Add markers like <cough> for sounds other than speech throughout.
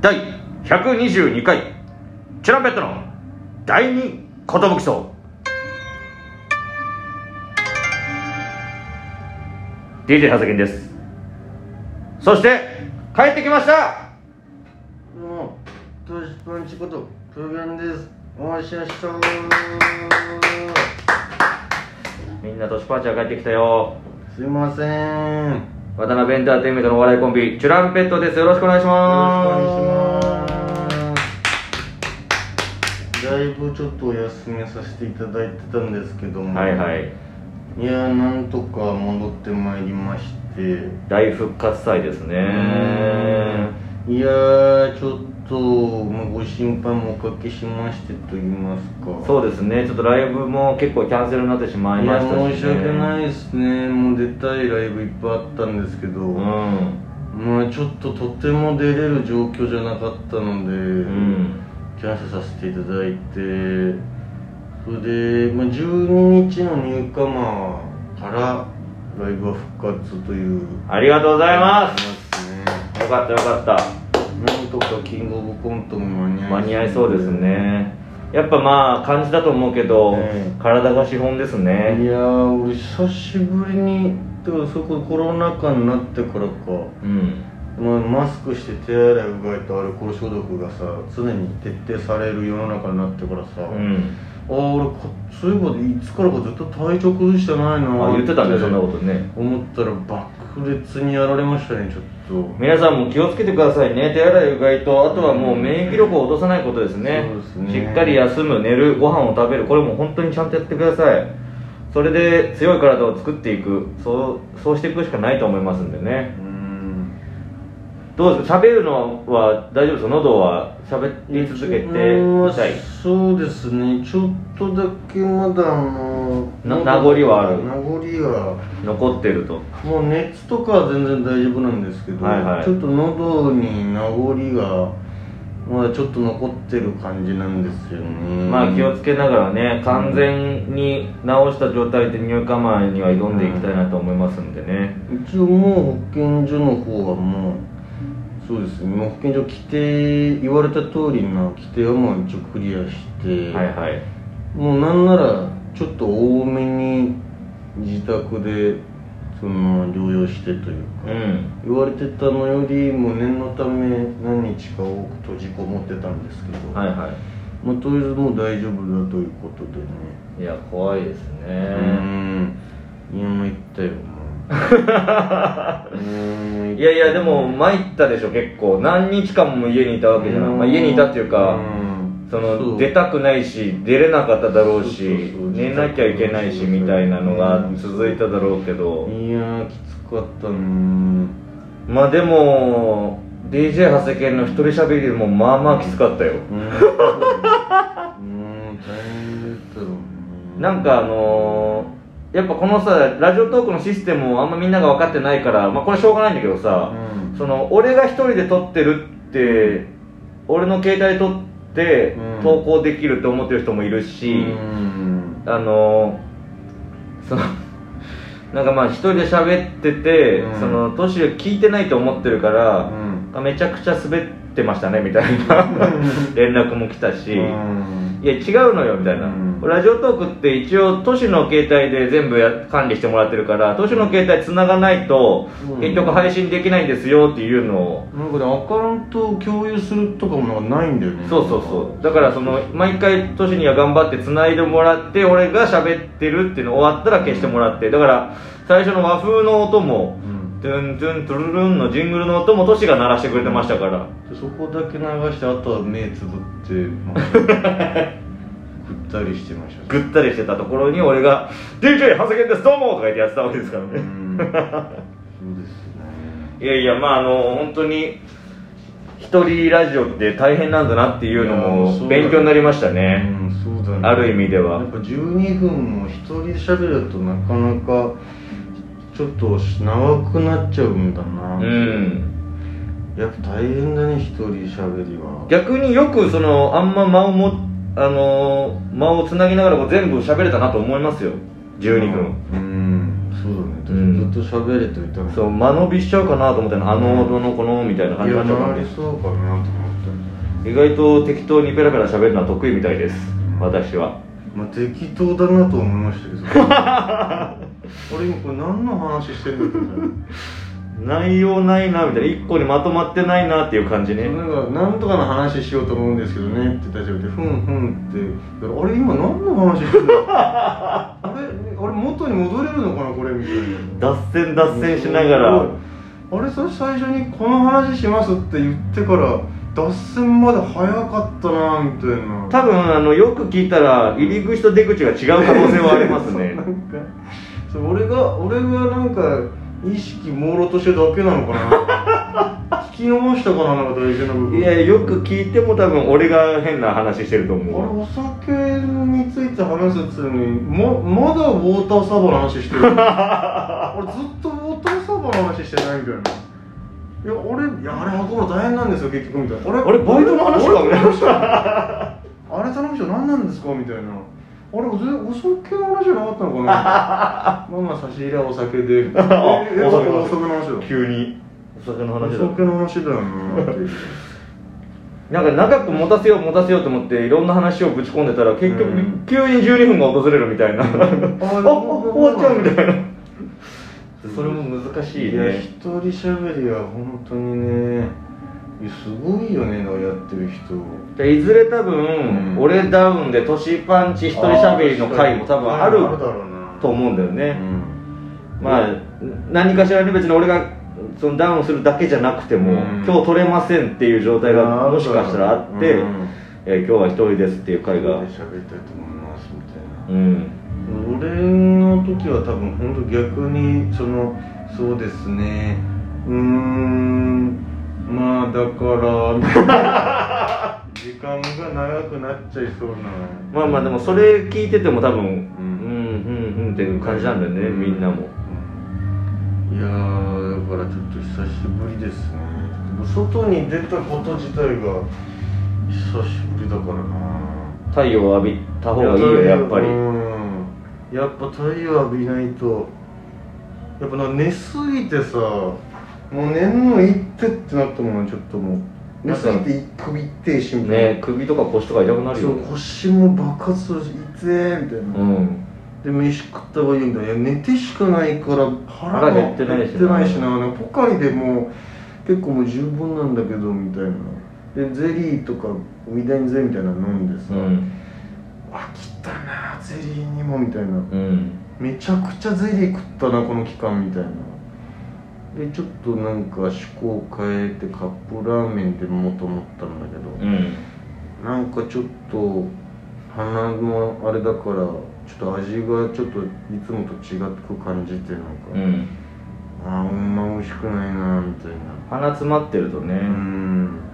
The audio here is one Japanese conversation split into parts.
第122回チュランペットの第二寿荘 DJ はずけんです。そして帰ってきました。も、トシパンチこと、プです。おしみんな年パンチが帰ってきたよ。すいません。渡辺エンターテインメントのお笑いコンビチュランペットです。よろしくお願いします。だいぶちょっとお休みさせていただいてたんです。けども、はいはい。いやー、なんとか戻ってまいりまして、大復活祭ですね。いやー、ちょっと、まあ、ご心配もおかけしましてと言いますか。そうですね。ちょっとライブも結構キャンセルになってしまいましたし、ね、申し訳ないですね。もう出たいライブいっぱいあったんですけど、うん。まあちょっととても出れる状況じゃなかったので、うん。キャンセルさせていただいて。それで、まあ、12日の入荷マーからライブは復活という。ありがとうございます。すね。よかったよかったとかキングオブコントも間に合いそうですね。やっぱまあ感じだと思うけど、ええ。体が資本ですいねやー俺久しぶりにてかそこコロナ禍になってからか。うん。まあ、マスクして手洗いうがいとアルコール消毒がさ常に徹底される世の中になってからさ、うん。ああ俺こそういえばいつからかずっと体調崩してないなあ言ってたねそんなことね。思ったら爆裂にやられましたねちょっと。皆さんも気をつけてくださいね。手洗いうがいとあとはもう免疫力を落とさないことですね。そうですね。しっかり休む寝るご飯を食べるこれも本当にちゃんとやってください。それで強い体を作っていく。そうそうしていくしかないと思いますんでね。うんどうですか？喋るのは大丈夫ですか？喉は喋り続けてそうですね。ちょっとだけまだあのな名残はある？名残は残ってると。もう熱とかは全然大丈夫なんですけど、はいはい。ちょっと喉に名残がまだちょっと残ってる感じなんですよね。まあ気をつけながらね完全に治した状態で入荷前には挑んでいきたいなと思いますんでね。一応もう保健所の方はもうそうですね。もう保健所規定言われた通りな規定はもう一応クリアして、はいはい。もうなんならちょっと多めに自宅でその療養してというか、うん。言われてたのよりも念のため何日か多く閉じこもってたんですけど、はいはい。まあ、とりあえずもう大丈夫だということでね。いや怖いですうねん。いや参ったよ。もううんいやいやでも参ったでしょ結構。何日間も家にいたわけじゃない、まあ、家にいたっていうかうん。その出たくないし出れなかっただろうし寝なきゃいけないしみたいなのが続いただろうけど。いやーきつかったねまあでも DJ 長谷健の一人喋りでもまあまあきつかったよ。うん。<laughs> うん大変だったろうねなんかあのーやっぱこのさラジオトークのシステムをあんまみんなが分かってないからまあこれしょうがないんだけどさ、うん。その俺が一人で撮ってるって俺の携帯で撮ってうん。投稿できるって思ってる人もいるし、うん。あのーそのなんかまあ一人で喋ってて、うん。そのトシが聞いてないと思ってるから、うん。めちゃくちゃ滑ってましたねみたいな <laughs> 連絡も来たし、うんいや違うのよみたいな、うん。ラジオトークって一応都市の携帯で全部や管理してもらってるから都市の携帯つながないと、うん。結局配信できないんですよっていうのを、なんかねアカウントを共有するとかもないんだよね。そうそうそう。だからその毎回都市には頑張ってつないでもらって俺が喋ってるっていうの終わったら消してもらって。だから最初の和風の音もうんトゥントゥントゥルルンのジングルの音も都市が鳴らしてくれてましたから。でそこだけ流してあとは目つぶって、まあぐったりしてました。ぐったりしてたところに俺が「DJ 長谷健ですどうも!」とか言ってやってたわけですからうね。んそうですね。いやいやまああの本当に一人ラジオって大変なんだなっていうのいやもそうだね勉強になりましたね。うんそうだね。ある意味では。やっぱ12分も一人で喋るとなかなかちょっと長くなっちゃうんだな。うん。やっぱ大変だね一人喋りは。逆によくそのあんま間をもあの間をつなぎながらこう全部喋れたなと思いますよ。12分。うん。そうだね。ずっと喋れといたのそう間延びしちゃうかなと思ったのあのどのこのみたいな感いじになっちゃうかもやなりそうかなと思った意外と適当にペラペラ喋るのは得意みたいです。私はまあ適当だなと思いましたけど。<laughs> 俺今これ何の話してるんだけど内容ないなみたいな。一個にまとまってないなっていう感じね。なんかなんとかの話しようと思うんですけどね。って大丈夫でふんふんって。あれ今何の話してるの <laughs> あれあれ元に戻れるのかなこれみたいな。脱線脱線しながら。あれそれ最初にこの話しますって言ってから脱線まで早かったなみたいな。多分あのよく聞いたら入り口と出口が違う可能性はありますね。なんかそう俺が俺がなんか意識朦朧としてるだけなのかな。<laughs> 聞き逃したかななんか大事な部分。いやよく聞いても多分俺が変な話してるとあれ思うお酒について話すっつうのにままだウォーターサーバーの話してる。<laughs> 俺ずっとウォーターサーバーの話してないみたいないや俺いやあれ運ぶの大変なんですよ結局みたいな。ああれバイトの話か？みたいなあれ <laughs> 頼む人何なんですか？みたいな。あれお酒の話じゃなかったのかな？<laughs> まあまあ差し入れはお酒で。<laughs> お酒の話だ。急に。お酒のお話だ。酒の話だよななんか長く持たせよう持たせようと思っていろんな話をぶち込んでたら結局うん。急に12分が訪れるみたいな。ああ終わっちゃうみたいなそれも難しいいやね一人喋りは本当にねすごいよねだからやってる人。でいずれ多分、うん。俺ダウンでトシパンチ一人喋りの回も多分あるだろうな。と思うんだよね、うん。まあ何かしらに別に俺がそのダウンするだけじゃなくても、うん。今日取れませんっていう状態がもしかしたらあって、うんえー今日は一人ですっていう回が。喋りたいと思いますみたいな。うん。俺の時は多分本当逆にそのそうですね。うーんまあだから時間が長くなっちゃいそうな。まあまあでもそれ聞いてても多分うんんうんうんっていう感じなんだよね、みんなも。いやーだからちょっと久しぶりですね。外に出たこと自体が久しぶりだからな。太陽を浴びた方がいいよやっぱり。うんやっぱ太陽浴びないとやっぱな寝すぎてさもう寝んのいってってなったもんちょっともう。寝すぎて首痛いしみたいな。ね首とか腰とか痛くなるそうよね腰も爆発するし痛えみたいな、うん。で飯食った方がいいんだいや寝てしかないから腹腹減ってないしな。減ってないしな。なんかポカリでもう結構もう十分なんだけどみたいな。でゼリーとかみたいにゼリーみたいなの飲んでさ、うん。飽きたなゼリーにもみたいな。うん。めちゃくちゃゼリー食ったなこの期間みたいな。でちょっとなんか趣向変えてカップラーメンでもと思ったんだけど、うん。なんかちょっと鼻のあれだからちょっと味がちょっといつもと違く感じてなんか、うん。あああんま美味しくないなみたいな。鼻詰まってるとね、うん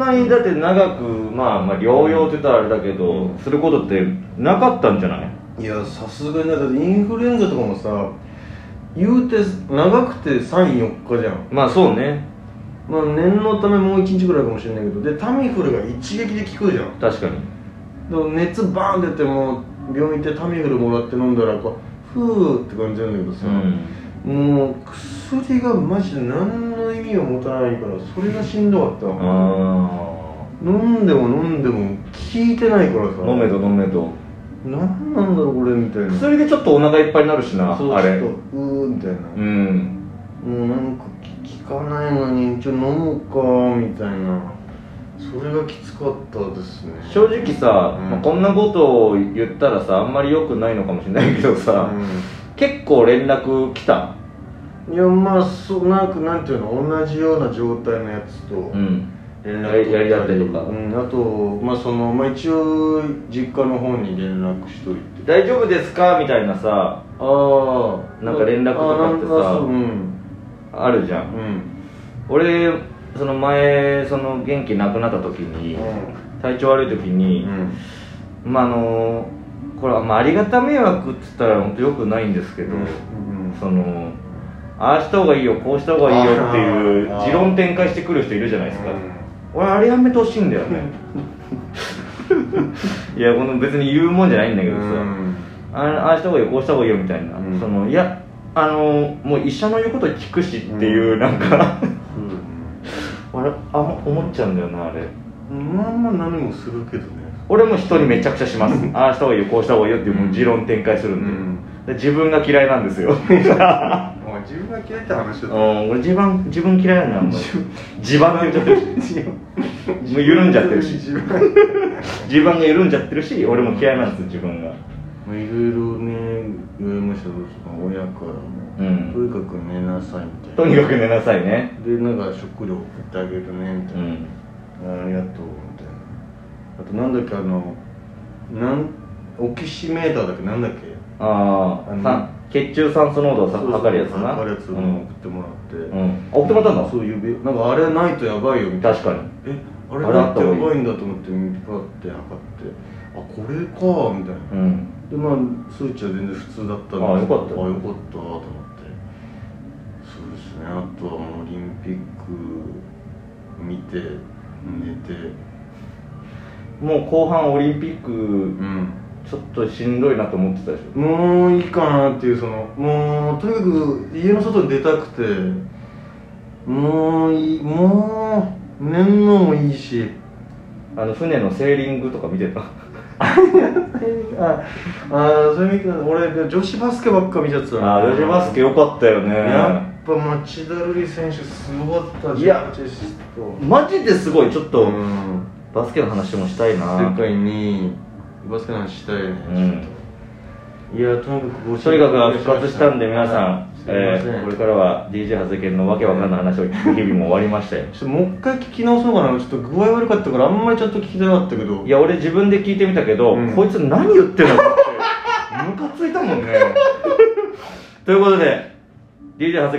なにだって長くまあまあ療養って言ったらあれだけど、うん。することってなかったんじゃない？いやさすがにだってインフルエンザとかもさ言うて長くて34日じゃん。まあそうね。まあ念のためもう1日ぐらいかもしれないけどでタミフルが一撃で効くじゃん。確かに。でも熱バーン出ても病院行ってタミフルもらって飲んだらこうふーって感じなんだけどさ、もう薬がマジで何の意味を持たないからそれがしんどかった飲んでも飲んでも効いてないからさ。あ飲めと飲めと。何なんだろうこれみたいな。薬でちょっとお腹いっぱいになるしなそうあれちょっとうーみたいな、うん。もうなんか効かないのにちょっと飲むかみたいな。それがきつかったですね。正直さ、うん。まあこんなことを言ったらさあんまり良くないのかもしれないけどさ、う結構連絡来たん？いやまあそうなんかなんていうの？同じような状態のやつとうん。連やり。やり合ったりとか。うん、あとまあそのまあ一応実家の方に連絡しといて。大丈夫ですか？みたいなさ。ああなんか連絡とかってさ。ううん。あるじゃん。うん。俺その前その元気なくなった時に、体調悪い時に、うん。まああのこれは、まあ、ありがた迷惑っつったら本当よくないんですけど、うんそのああした方がいいよこうした方がいいよっていう持論展開してくる人いるじゃないですか、うん。俺あれやめてほしいんだよね。<laughs> いやこの別に言うもんじゃないんだけどさ、うん。あああした方がいいよこうした方がいいよみたいな、うん。そのいやあのもう医者の言うこと聞くしっていう、なんか。<laughs> あれあ思っちゃうんだよなあれ。まあまあ何もするけどね俺も人にめちゃくちゃします。ああした方がいいよこうした方がいいよっていうもう持論展開するんで,、うん。で自分が嫌いなんですよ。自分が嫌いって話うんだ俺自分自分嫌いなん地盤って言っちゃってるし。もう緩んじゃってるし。自分地盤が緩んじゃってるし俺も嫌いなんです自分が。まあいろいろね言われましたけどその親からも、うん。とにかく寝なさいみたといな。にかく寝なさいね。でなんか食料送ってあげるねみたいな、うん。ありがとうあとなんだっけあのなんオキシメーターだっけなんだっけ？あのああさ血中酸素濃度をさそうそう測るやつな。測るやつ送ってもらって、うん。あ送ってもらったんだそう指なんかあれないとやばいよみたいな。確かに。えあれあれないとあった方がいい。やばいんだと思ってパって測ってあこれかみたいな、うん。でまあ数値は全然普通だったんあよかった。あよかったと思って。そうですね。あとはもうオリンピック見て寝てもう後半オリンピックうん。ちょっとしんどいなと思ってたでしょ。もういいかなっていうそのもうとにかく家の外に出たくてもういいもう寝んのもいいし。あの船のセーリングとか見てた？<laughs> ああそれ見て俺女子バスケばっか見ちゃってたあ女子バスケ良かったよね。やっぱ町田瑠璃選手すごかったいやマジですごい。ちょっと、うんバスケの話もしたいな。世界にバスケの話したいね、うん。いやとにかくごとにかく復活したんで皆さん、すいえーこれからは DJ ハズケンのわけわかんない話を聞く <laughs> 日々も終わりましたよ。ちょっともう一回聞き直そうかな。ちょっと具合悪かったからあんまりちゃんと聞きたかったけど。いや俺自分で聞いてみたけど、うん。こいつ何言ってんのって。<laughs> ムカついたもんね。<laughs> ということで DJ ハズケン